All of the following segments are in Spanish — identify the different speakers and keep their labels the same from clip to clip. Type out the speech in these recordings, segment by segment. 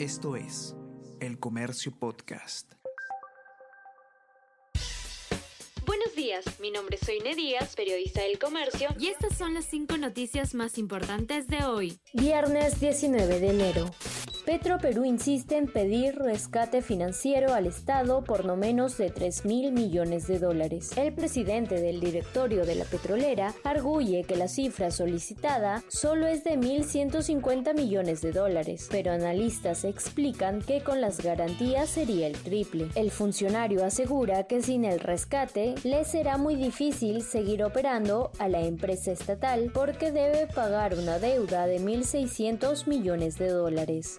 Speaker 1: Esto es El Comercio Podcast.
Speaker 2: Buenos días, mi nombre es Soine Díaz, periodista del comercio,
Speaker 3: y estas son las cinco noticias más importantes de hoy.
Speaker 4: Viernes 19 de enero. Petro Perú insiste en pedir rescate financiero al Estado por no menos de 3 mil millones de dólares. El presidente del directorio de la petrolera arguye que la cifra solicitada solo es de 1.150 millones de dólares, pero analistas explican que con las garantías sería el triple. El funcionario asegura que sin el rescate le será muy difícil seguir operando a la empresa estatal porque debe pagar una deuda de 1.600 millones de dólares.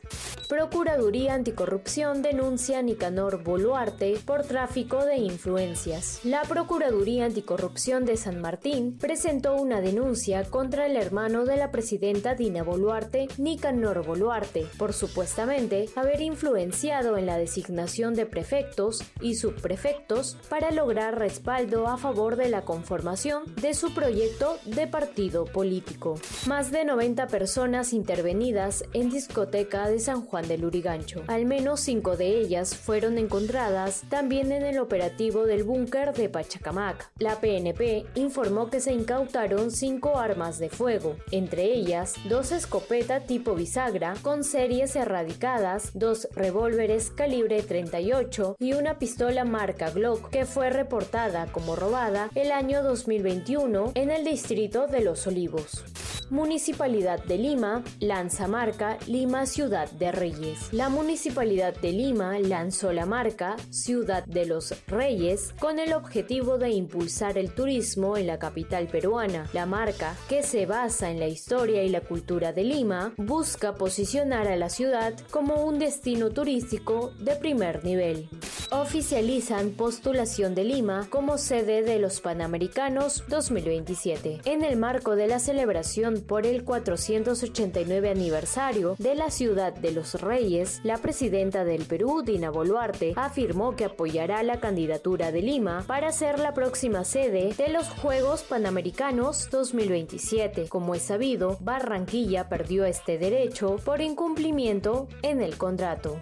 Speaker 4: Procuraduría Anticorrupción denuncia a Nicanor Boluarte por tráfico de influencias. La Procuraduría Anticorrupción de San Martín presentó una denuncia contra el hermano de la presidenta Dina Boluarte, Nicanor Boluarte, por supuestamente haber influenciado en la designación de prefectos y subprefectos para lograr respaldo a favor de la conformación de su proyecto de partido político. Más de 90 personas intervenidas en discoteca de San Juan del Urigancho. Al menos cinco de ellas fueron encontradas también en el operativo del búnker de Pachacamac. La PNP informó que se incautaron cinco armas de fuego, entre ellas dos escopetas tipo bisagra con series erradicadas, dos revólveres calibre 38 y una pistola marca Glock que fue reportada como robada el año 2021 en el distrito de Los Olivos. Municipalidad de Lima lanza marca Lima Ciudad de Reyes. La Municipalidad de Lima lanzó la marca Ciudad de los Reyes con el objetivo de impulsar el turismo en la capital peruana. La marca, que se basa en la historia y la cultura de Lima, busca posicionar a la ciudad como un destino turístico de primer nivel oficializan postulación de Lima como sede de los Panamericanos 2027. En el marco de la celebración por el 489 aniversario de la ciudad de los Reyes, la presidenta del Perú, Dina Boluarte, afirmó que apoyará la candidatura de Lima para ser la próxima sede de los Juegos Panamericanos 2027. Como es sabido, Barranquilla perdió este derecho por incumplimiento en el contrato.